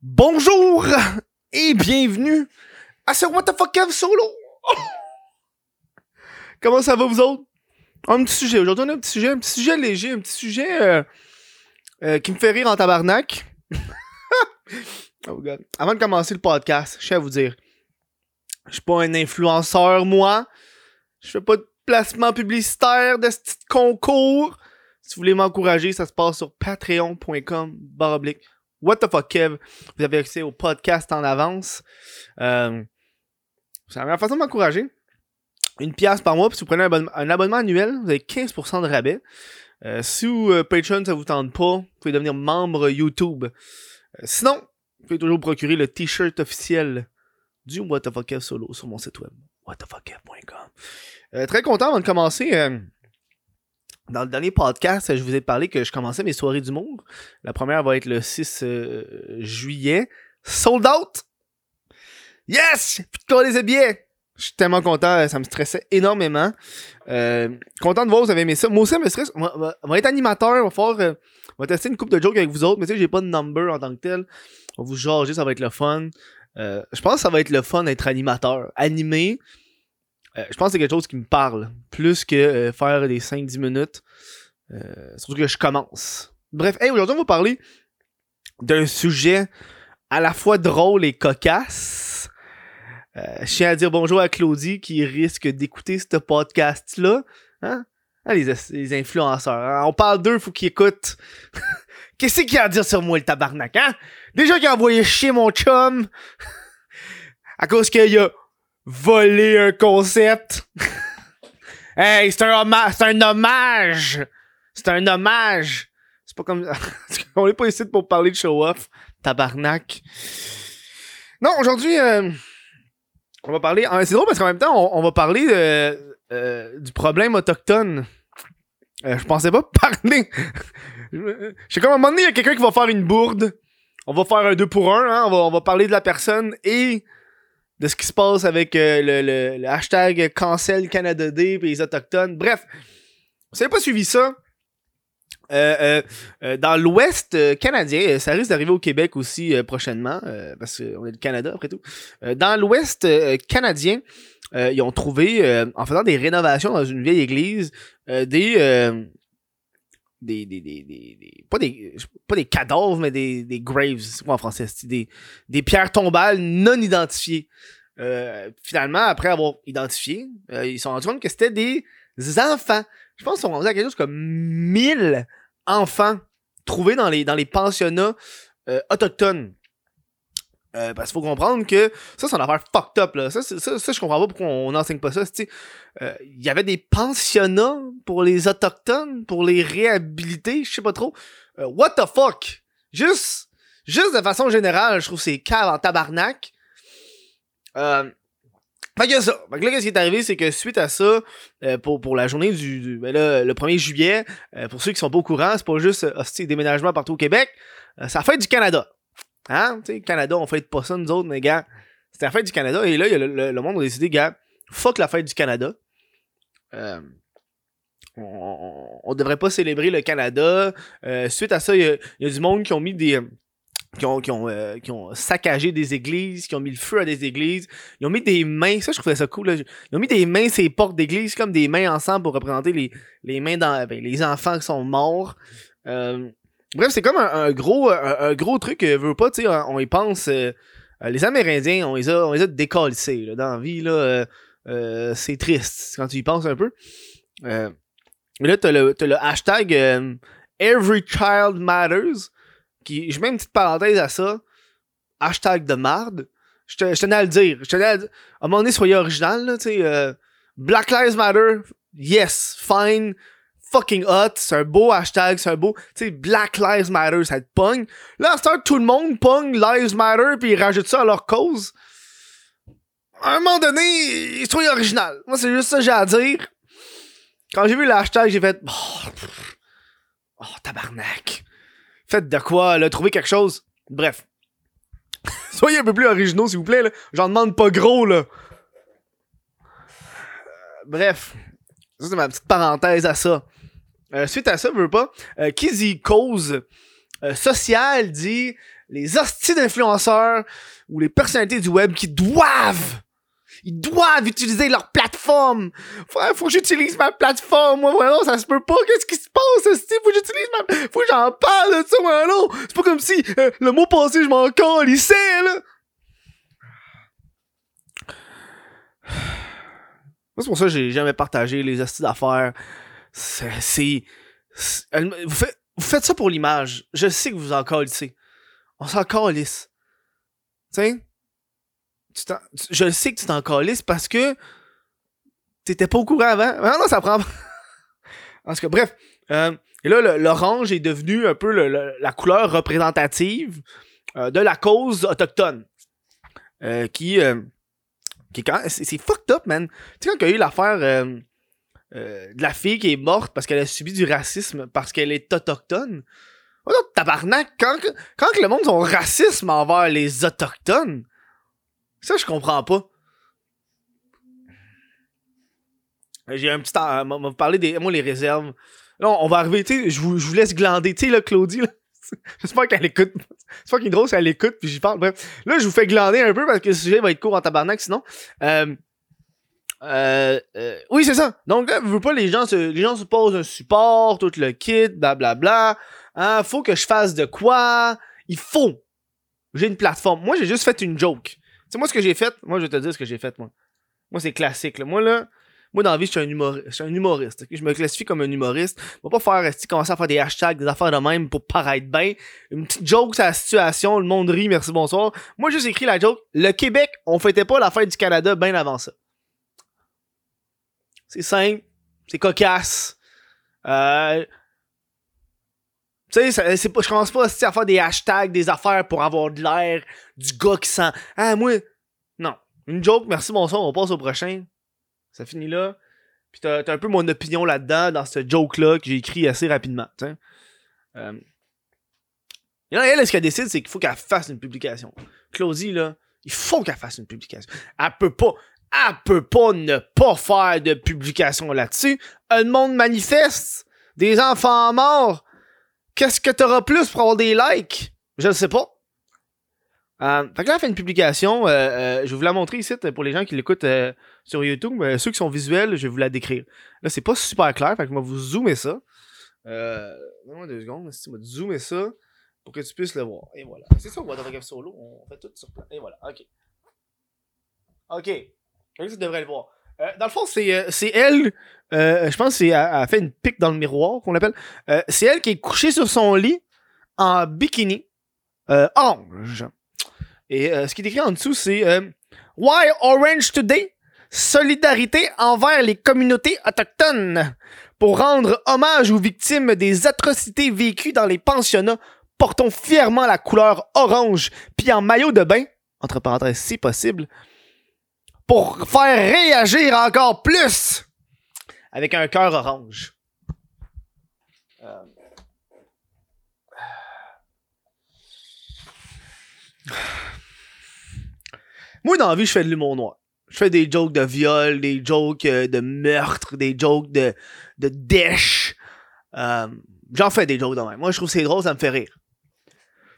Bonjour et bienvenue à ce What the fuck solo. Comment ça va vous autres? Un petit sujet. Aujourd'hui, on a un petit sujet, un petit sujet léger, un petit sujet euh, euh, qui me fait rire en tabarnak. oh God. Avant de commencer le podcast, je tiens à vous dire, je suis pas un influenceur, moi. Je fais pas de placement publicitaire de ce petit concours. Si vous voulez m'encourager, ça se passe sur patreon.com baroblique What the fuck Kev? Vous avez accès au podcast en avance. Euh, c'est la meilleure façon de m'encourager. Une pièce par mois, puis si vous prenez un abonnement, annuel, vous avez 15% de rabais. Euh, si vous, euh, Patreon, ça vous tente pas, vous pouvez devenir membre YouTube. Euh, sinon, vous pouvez toujours procurer le t-shirt officiel du What the fuck Kev solo sur mon site web, whatthefuckkev.com. Très content avant de commencer. Euh, dans le dernier podcast, je vous ai parlé que je commençais mes soirées d'humour. La première va être le 6 euh, juillet. Sold out! Yes! Putain, les billets! Je suis tellement content, ça me stressait énormément. Euh, content de voir, vous avez aimé ça. Moi aussi, ça me stresse. On va, on va- être animateur, on va faire, euh, on va tester une coupe de jokes avec vous autres, mais tu sais, j'ai pas de number en tant que tel. On va vous jager, ça va être le fun. Euh, je pense que ça va être le fun d'être animateur. Animé, euh, je pense que c'est quelque chose qui me parle. Plus que euh, faire des 5-10 minutes. Euh, surtout que je commence. Bref, hey, aujourd'hui, on va parler d'un sujet à la fois drôle et cocasse. Euh, je tiens à dire bonjour à Claudie qui risque d'écouter ce podcast-là. Hein? Ah, les, les influenceurs. hein? On parle d'eux, faut qu'ils écoutent. Qu'est-ce qu'il y a à dire sur moi, le tabarnak, hein? Déjà qu'il a envoyé chier mon chum. à cause qu'il a volé un concept. hey, c'est un hommage. C'est un hommage. C'est un hommage. C'est pas comme. On est pas ici pour parler de show-off. Tabarnak. Non, aujourd'hui, euh, on va parler. C'est drôle parce qu'en même temps, on, va parler euh, du problème autochtone. Euh, je pensais pas parler. Je sais comme un moment donné, il y a quelqu'un qui va faire une bourde. On va faire un 2 pour 1. Hein? On, va, on va parler de la personne et de ce qui se passe avec euh, le, le- le hashtag Cancel Canada Day et les Autochtones. Bref, vous n'avez pas suivi ça. Euh, euh, euh, dans l'Ouest canadien, ça risque d'arriver au Québec aussi prochainement, parce qu'on est le Canada après tout. Dans l'Ouest canadien, ils ont trouvé, en faisant des rénovations dans une vieille église, des, des, des, des, des, pas des, pas des cadavres, mais des, des graves, quoi en français, des, des pierres tombales non identifiées. Euh, finalement, après avoir identifié, euh, ils se sont rendus compte que c'était des enfants. Je pense qu'ils sont rendus à quelque chose comme 1000 enfants trouvés dans les, dans les pensionnats euh, autochtones. Euh, parce qu'il faut comprendre que ça, c'est une affaire fucked up. Là. Ça, ça, ça, je comprends pas pourquoi on n'enseigne pas ça. euh, Il y avait des pensionnats pour les autochtones, pour les réhabiliter, je sais pas trop. Euh, what the fuck? Juste, juste de façon générale, je trouve c'est cave en tabarnak. Euh, fait que ça. Fait que là, qu'est-ce qui est arrivé, c'est que suite à ça, pour, pour la journée du, ben le 1er juillet, pour ceux qui sont pas au courant, c'est pas juste euh, hostie, déménagement partout au Québec, la fête du Canada. Hein? Tu sais, Canada, on fête pas ça, nous autres, mais gars, c'était la fête du Canada, et là, le, monde a décidé, gars, fuck la fête du Canada. Euh, on, on, devrait pas célébrer le Canada. Euh, suite à ça, il y, a- il y a du monde qui ont mis des. Qui ont, qui, ont, euh, qui ont saccagé des églises, qui ont mis le feu à des églises. Ils ont mis des mains, ça je trouvais ça cool. Là. Ils ont mis des mains sur les portes d'église, comme des mains ensemble pour représenter les, les mains dans ben, les enfants qui sont morts. Euh, bref, c'est comme un, gros un, un gros truc, euh, veux pas, tu sais, on y pense. euh, euh, les Amérindiens, on les a, on les a dans la vie, là. euh, euh, c'est triste quand tu y penses un peu. Euh, là, t'as le, le hashtag euh, Every Child Matters. Qui, je mets une petite parenthèse à ça. Hashtag de marde. Je te- je tenais à le dire. Je tenais à, à un moment donné, soyez original, là, euh, Black Lives Matter. Yes, fine. Fucking hot. C'est un beau hashtag. C'est un beau. Tu sais, Black Lives Matter, ça te pogne. Là, à tout le monde pogne Lives Matter puis ils rajoutent ça à leur cause. À un moment donné, soyez original. Moi, c'est juste ça que j'ai à dire. Quand j'ai vu le hashtag, j'ai fait. Oh, oh, tabarnak. Faites de quoi, là, trouvez quelque chose. Bref. Soyez un peu plus originaux, s'il vous plaît, là. J'en demande pas gros, là. Euh, bref. Ça, c'est ma petite parenthèse à ça. Euh, suite à ça, je veux pas. Euh, qui dit cause euh, sociale dit les hosties d'influenceurs ou les personnalités du web qui doivent ils doivent utiliser leur plateforme. Frère, faut que j'utilise ma plateforme. Moi, voilà, ça se peut pas. Qu'est-ce qui se passe, Steve? Faut que j'utilise ma... Faut que j'en parle de ça, non. C'est pas comme si euh, le mot passé, je m'en calissais, là. Moi, c'est pour ça que j'ai jamais partagé les astuces d'affaires. C'est... Vous, faites, ça pour l'image. Je sais que vous en calissez. On s'en calisse. Tu sais? je sais que tu t'en calisses parce que t'étais pas au courant avant. Non, non, ça prend. en tout cas, bref. Euh, et là, l'orange est devenu un peu la couleur représentative euh, de la cause autochtone. Euh, qui, qui c'est fucked up, man. Tu sais, quand il y a eu l'affaire de la fille qui est morte parce qu'elle a subi du racisme parce qu'elle est autochtone. Oh non, tabarnak, quand, quand le monde sont racisme envers les autochtones, ça, je comprends pas. J'ai un petit temps. On va vous parler des. Moi, les réserves. Là, on va arriver, tu sais, je vous, je vous laisse glander, tu sais, là, Claudie, là. J'espère qu'elle écoute. J'espère drôle si elle écoute, puis j'y parle. Bref. Là, je vous fais glander un peu parce que le sujet va être court en tabarnak, sinon. Euh, euh, euh, oui, c'est ça. Donc là, veux pas, les gens se, les gens se posent un support, tout le kit, blablabla. Bla, bla. Hein, faut que je fasse de quoi? Il faut. J'ai une plateforme. Moi, j'ai juste fait une joke sais, moi, ce que j'ai fait, moi, je vais te dire ce que j'ai fait, moi. Moi, c'est classique, là. Moi, là, moi, dans la vie, je suis un humoriste. Je suis un humoriste. Je me classifie comme un humoriste. Je vais pas faire, commencer à faire des hashtags, des affaires de même pour paraître bien. Une petite joke sur la situation, le monde rit, merci, bonsoir. Moi, j'ai juste écrit la joke. Le Québec, on fêtait pas la fête du Canada bien avant ça. C'est simple. C'est cocasse. Euh, tu sais, c'est pas, je commence pas à faire des hashtags, des affaires pour avoir de l'air du gars qui sent. Ah, moi. Non. Une joke, merci, bonsoir, on passe au prochain. Ça finit là. Puis t'as, un peu mon opinion là-dedans, dans ce joke-là, que j'ai écrit assez rapidement. T'sais. Euh... Et là, elle, ce qu'elle décide, c'est qu'il faut qu'elle fasse une publication. Claudie, là, il faut qu'elle fasse une publication. Elle peut pas. Elle peut pas ne pas faire de publication là-dessus. Un monde manifeste. Des enfants morts Qu'est-ce que t'auras plus pour avoir des likes? Je ne sais pas. Euh, fait que là, elle fait une publication. Euh, euh, je vais vous la montrer ici pour les gens qui l'écoutent sur YouTube. ceux qui sont visuels, je vais vous la décrire. Là, c'est pas super clair. Fait que je vais vous zoomer ça. Euh, Donne-moi deux secondes. Je vais zoomer ça pour que tu puisses le voir. Et voilà. C'est ça, Game Solo. On fait tout sur plan. Et voilà. OK. OK. Tu devrais le voir. Euh, dans le fond, c'est, euh, c'est elle, euh, je pense qu'elle a fait une pique dans le miroir, qu'on appelle. c'est elle qui est couchée sur son lit en bikini orange. Et ce qui est écrit en dessous, c'est Why Orange Today? Solidarité envers les communautés autochtones. Pour rendre hommage aux victimes des atrocités vécues dans les pensionnats, portons fièrement la couleur orange, puis en maillot de bain, entre parenthèses si possible, pour faire réagir encore plus avec un cœur orange. Euh. Moi, dans la vie, je fais de l'humour noir. Je fais des jokes de viol, des jokes euh, de meurtre, des jokes de, de dèche. Euh, j'en fais des jokes de même. Moi, je trouve c'est drôle, ça me fait rire.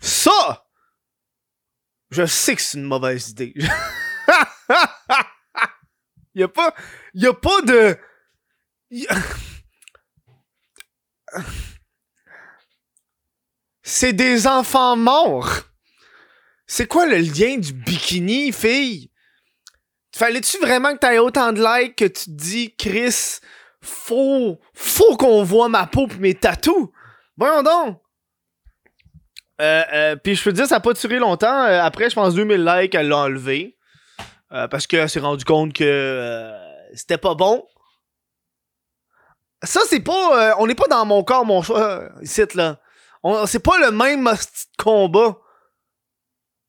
Ça! Je sais que c'est une mauvaise idée. Y a pas. Y a pas de. C'est des enfants morts. C'est quoi le lien du bikini, fille? Fallait-tu vraiment que t'aies autant de likes que tu te dis, Chris, faut, faut qu'on voit ma peau pis mes tatous? Voyons donc! Euh, euh, puis je peux te dire, ça a pas duré longtemps. Euh, après, je pense 2000 likes, elle l'a enlevé. Euh, parce qu'elle s'est rendu compte que euh, c'était pas bon. Ça, c'est pas. Euh, on n'est pas dans mon corps, mon choix, ici, là. C'est pas le même combat.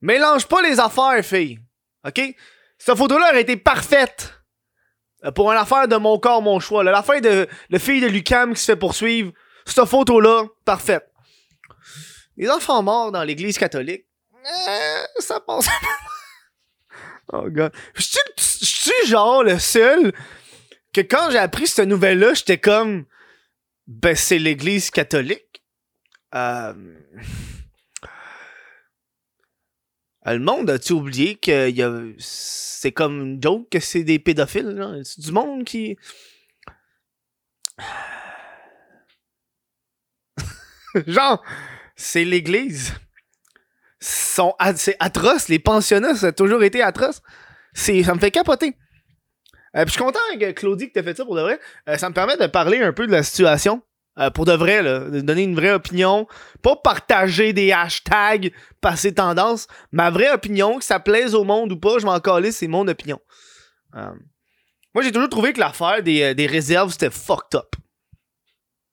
Mélange pas les affaires, fille. OK? Cette photo-là aurait été parfaite pour une affaire de mon corps, mon choix. L'affaire de le fille de Lucam qui se fait poursuivre. Cette photo-là, parfaite. Les enfants morts dans l'église catholique, ça passe Oh god. Je suis genre le seul que quand j'ai appris cette nouvelle-là, j'étais comme ben c'est l'église catholique? Euh... Le monde a-tu oublié que c'est comme une joke que c'est des pédophiles? C'est du monde qui. Genre, c'est l'église. Sont... C'est atroce. Les pensionnats, ça a toujours été atroce. C'est... Ça me fait capoter. Euh, puis je suis content que Claudie que t'as fait ça pour de vrai. Euh, ça me permet de parler un peu de la situation. Euh, pour de vrai, là, de donner une vraie opinion. Pas partager des hashtags, passer tendance. Ma vraie opinion, que ça plaise au monde ou pas, je m'en calais, c'est mon opinion. moi, j'ai toujours trouvé que l'affaire des, des réserves, c'était fucked up.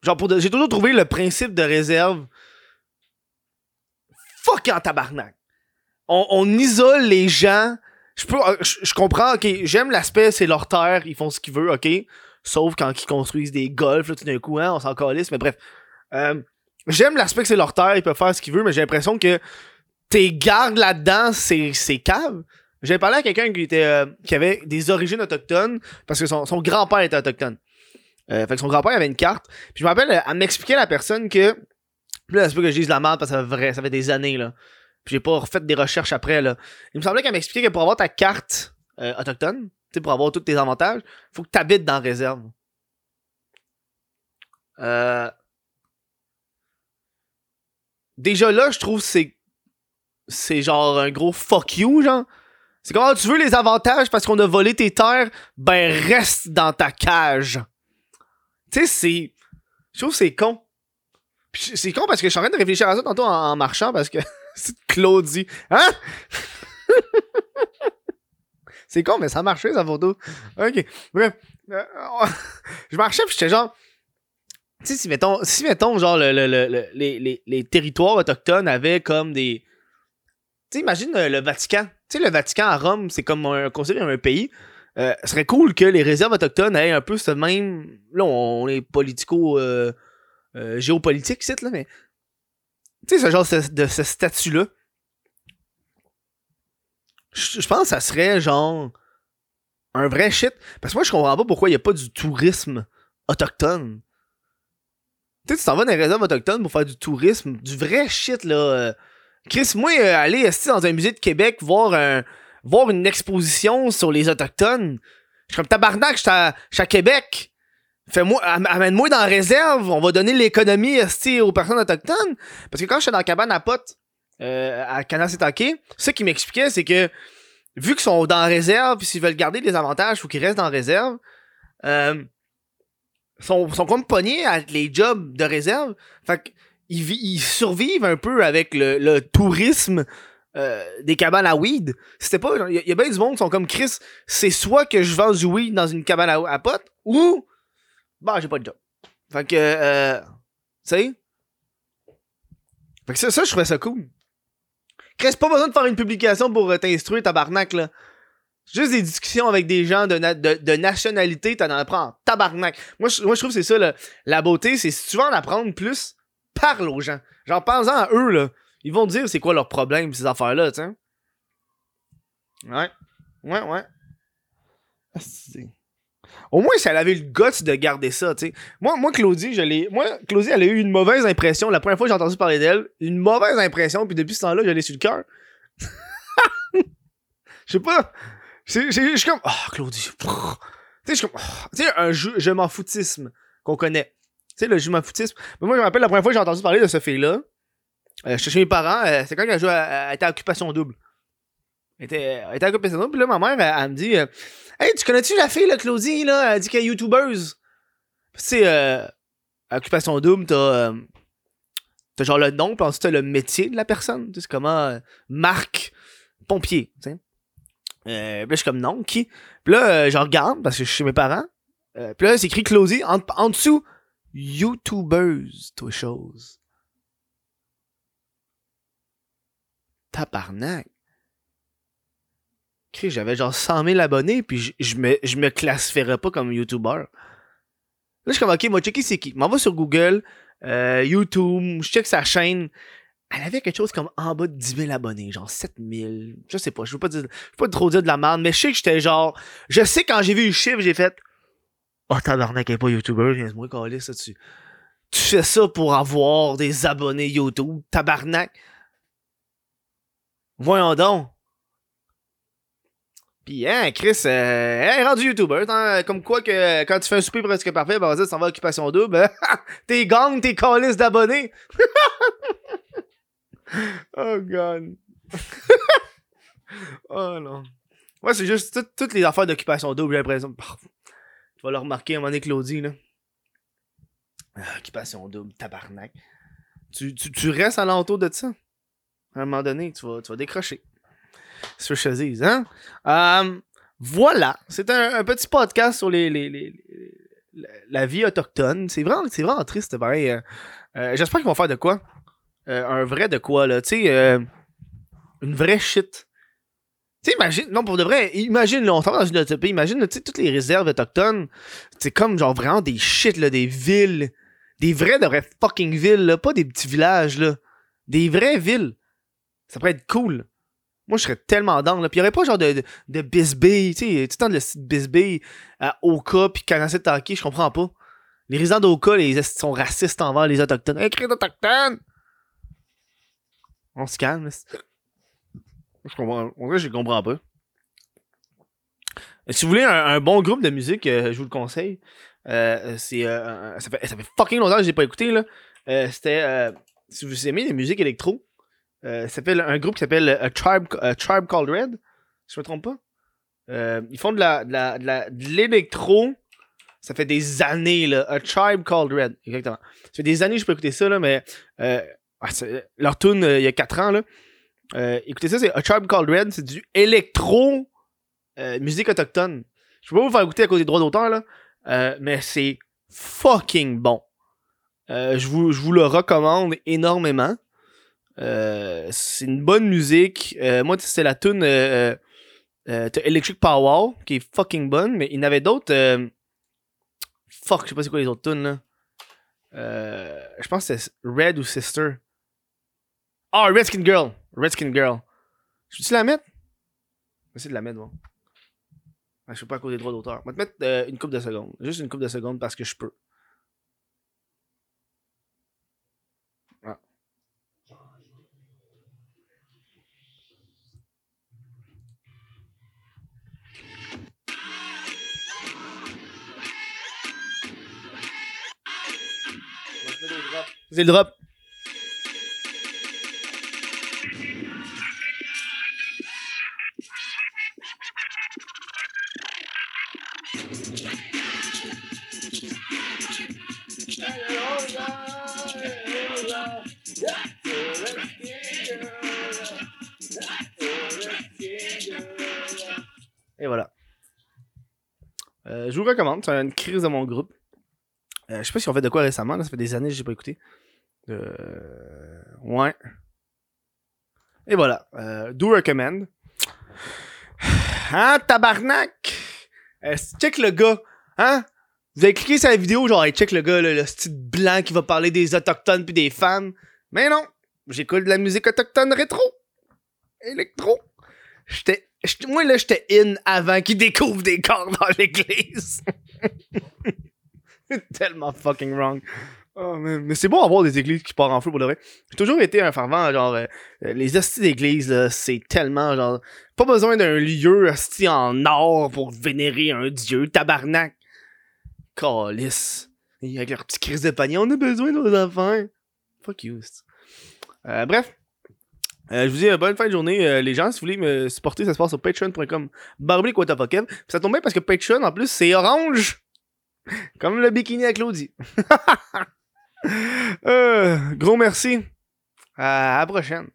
Genre, pour j'ai toujours trouvé le principe de réserve fuck en tabarnak. On, isole les gens. Je peux euh, je, comprends ok j'aime l'aspect c'est leur terre ils font ce qu'ils veulent ok. Sauf quand ils construisent des golfs tout d'un coup hein, on s'en calisse mais bref. Euh, j'aime l'aspect que c'est leur terre ils peuvent faire ce qu'ils veulent mais j'ai l'impression que tes gardes là-dedans c'est c'est cave j'ai parlé à quelqu'un qui était euh, qui avait des origines autochtones parce que son, son grand-père était autochtone. Fait que son grand-père avait une carte puis je me rappelle elle m'expliquait la personne que là c'est pas que je dise la merde parce que ça fait, vrai, ça fait des années là j'ai pas refait des recherches après, là. Il me semblait qu'elle m'expliquait que pour avoir ta carte euh, autochtone, pour avoir tous tes avantages, faut que tu habites dans réserve. Euh... Déjà là, je trouve c'est c'est genre un gros fuck you, genre. C'est comment tu veux les avantages parce qu'on a volé tes terres, ben reste dans ta cage. Tu sais, c'est. Je trouve c'est con. C'est con parce que je suis en train de réfléchir à ça tantôt en marchant parce que C'est Claudie. Hein? c'est con, mais ça a marché, sa photo. Ok. Bref. Euh, je marchais, puis j'étais genre. Tu sais, si mettons, si mettons, genre, le, les, les, les, territoires autochtones avaient comme des. Tu sais, imagine le Vatican. Tu sais, le Vatican à Rome, c'est comme un, considéré un pays. Euh, ce serait cool que les réserves autochtones aient un peu ce même. Là, on est politico. Euh, géopolitique, c'est là, mais tu sais, ce genre de, ce statut-là. Je pense que ça serait genre un vrai shit. Parce que moi, je comprends pas pourquoi il n'y a pas du tourisme autochtone. Tu sais, tu t'en vas dans les réserves autochtones pour faire du tourisme, du vrai shit, là. Euh. Chris, moi, euh, aller dans un musée de Québec, voir, un, voir une exposition sur les autochtones, je suis comme tabarnak, je suis à Québec. Fais-moi, amène-moi dans la réserve, on va donner l'économie aux personnes autochtones. Parce que quand j'étais dans la cabane à potes, euh, à Kanasitake, ce qui m'expliquait, c'est que vu qu'ils sont dans la réserve, s'ils veulent garder des avantages, faut qu'ils restent dans la réserve. Euh, sont, sont comme pognés à les jobs de réserve. Fait qu'ils ils survivent un peu avec le, tourisme euh, des cabanes à weed. C'était pas. Il y, a bien du monde qui sont comme Chris, c'est soit que je vends du weed dans une cabane à, à potes, ou bah, j'ai pas de job. Fait que, euh, tu sais? Fait que ça, ça, je trouvais ça cool. Reste pas besoin de faire une publication pour euh, t'instruire, tabarnak, là. Juste des discussions avec des gens de, de, de nationalité, t'en apprends tabarnak. Moi, je, moi, je trouve que c'est ça. La beauté, c'est si tu veux en apprendre plus, parle aux gens. Genre, pense-en à eux, là. Ils vont te dire c'est quoi leur problème, ces affaires-là, tu. Ouais. Ouais, ouais. Ah, au moins, si elle avait le guts de garder ça, tu sais. Moi, Claudie, je l'ai. Moi, Claudie, elle a eu une mauvaise impression. La première fois que j'ai entendu parler d'elle, une mauvaise impression, puis depuis ce temps-là, je l'ai sur le cœur. Je sais pas. Je suis comme. Oh, Claudie. Tu sais, je suis comme. Oh. Tu sais, un jeu, je m'en foutisme qu'on connaît. Tu sais, le je m'en foutisme. Mais moi, je me rappelle la première fois que j'ai entendu parler de ce fille-là. Euh, j'étais chez mes parents. Euh, c'est quand elle joué à, à, à, Occupation Double. Elle était, était à Double. Puis là, ma mère, elle, me dit. Euh, Hey, tu connais-tu la fille, là, Claudie, là? Elle dit qu'elle est youtubeuse. Tu sais, euh, Occupation Doom, t'as. Euh, t'as genre le nom, puis ensuite t'as le métier de la personne. Tu sais, c'est comment. Euh, Marc Pompier, tu sais. Puis là, je suis comme non, qui? Puis là, je regarde parce que je suis chez mes parents. Puis là, c'est écrit Claudie. En, en dessous, YouTubeuse, toi chose. Tabarnak j'avais genre 100 000 abonnés, puis je, me, je me classifierais pas comme YouTuber. Là, je suis comme, ok, moi, checker c'est qui? M'en sur Google, euh, YouTube, je check sa chaîne. Elle avait quelque chose comme en bas de 10 000 abonnés, genre 7 000. Je sais pas, je veux pas dire, je veux pas trop dire de la merde, mais je sais que j'étais genre, je sais quand j'ai vu le chiffre, j'ai fait, oh tabarnak, elle est pas YouTuber, viens-moi coller ça dessus. Tu fais ça pour avoir des abonnés YouTube, tabarnak. Voyons donc. Pis, hein, Chris, euh, est rendu YouTuber. hein, comme quoi que quand tu fais un souper presque parfait, ben, ça s'en va Occupation Double. t'es gang, t'es calice d'abonnés. oh, God. oh, non. Ouais, c'est juste tout- toutes les affaires d'Occupation Double, j'ai l'impression. Tu vas le remarquer à un moment donné, Claudie, là. Ah, Occupation Double, tabarnak. Tu, tu, tu restes à l'entour de ça. À un moment donné, tu vas, tu vas décrocher. Ce que hein? Euh, voilà. C'est un, petit podcast sur les, les- la, vie autochtone. C'est vraiment, c'est vraiment triste, pareil. Euh, euh, J'espère qu'ils vont faire de quoi? Un vrai de quoi, là. Tu sais, une vraie shit. Tu imagine, non, pour de vrai, imagine, là, on dans une utopie, imagine, tu sais, toutes les réserves autochtones, c'est comme, genre, vraiment des shit, là, des villes, des vraies, de vraies fucking villes, là, pas des petits villages, là. Des vraies villes. Ça pourrait être cool. Moi, je serais tellement down, là. Puis il y aurait pas genre de, de, Bisbee, tu sais, tout le temps de Bisbee à Oka, puis Canacet Taki, je comprends pas. Les résidents d'Oka, les esti sont racistes envers les Autochtones? Écrit d'Autochtones! On se calme. Je comprends. En vrai, comprends pas. Si vous voulez un, bon groupe de musique, euh, je vous le conseille. Euh, c'est, euh, ça, fait, fucking longtemps que je l'ai pas écouté, là. Euh, c'était, si vous aimez la musique électro, euh, s'appelle un groupe qui s'appelle A Tribe, A Tribe Called Red. Je me trompe pas. Euh, ils font de la, de la, de l'électro. Ça fait des années, là. A Tribe Called Red. Exactement. Ça fait des années que je peux écouter ça, là, mais euh, ah, leur tune il y a 4 ans, là. Euh, écoutez ça, c'est A Tribe Called Red. C'est du électro euh, musique autochtone. Je peux pas vous faire écouter à cause des droits d'auteur, là. euh, mais c'est fucking bon. Euh, je, vous, je vous le recommande énormément. Euh, c'est une bonne musique. Euh, moi, c'est la tune euh, Electric Power qui est fucking bonne, mais il y en avait d'autres. fuck, je sais pas c'est quoi les autres tunes là. Je pense que c'est Red ou Sister. Ah, Redskin Girl. Redskin Girl. Je peux-tu la mettre? Je vais essayer de la mettre, moi. Ah, je sais pas à cause des droits d'auteur. Je vais te mettre une coupe de secondes. Juste une coupe de secondes parce que je peux. C'est le drop. Et voilà. Euh, je vous recommande, c'est une crise de mon groupe. Euh, je sais pas si on fait de quoi récemment, ça fait des années que j'ai pas écouté. Euh, ouais. Et voilà. Euh, do recommend. Hein, tabarnak? Check le gars? Hein? Vous avez cliqué sur la vidéo, genre, hey, check le gars, le style blanc qui va parler des autochtones puis des femmes. Mais non! J'écoute de la musique autochtone rétro. Électro. J'étais. Moi, là, j'étais in avant qu'ils découvrent des corps dans l'église. Tellement fucking wrong. Man. Mais c'est bon avoir des églises qui partent en feu pour de vrai. J'ai toujours été un fervent, genre, euh, euh, les hosties d'église, c'est tellement, genre, pas besoin d'un lieu hostie en or pour vénérer un dieu, tabarnak. Calice. Avec leur petit crise de panier, on a besoin de nos enfants. Fuck you. Euh, bref. Euh, je vous dis euh, bonne fin de journée, les gens. Si vous voulez me supporter, ça se passe sur patreon.com. Barblick what the fuck Kev. Puis ça tombe bien parce que Patreon, en plus, c'est orange. Comme le bikini à Claudie. Euh, gros merci. À à la prochaine.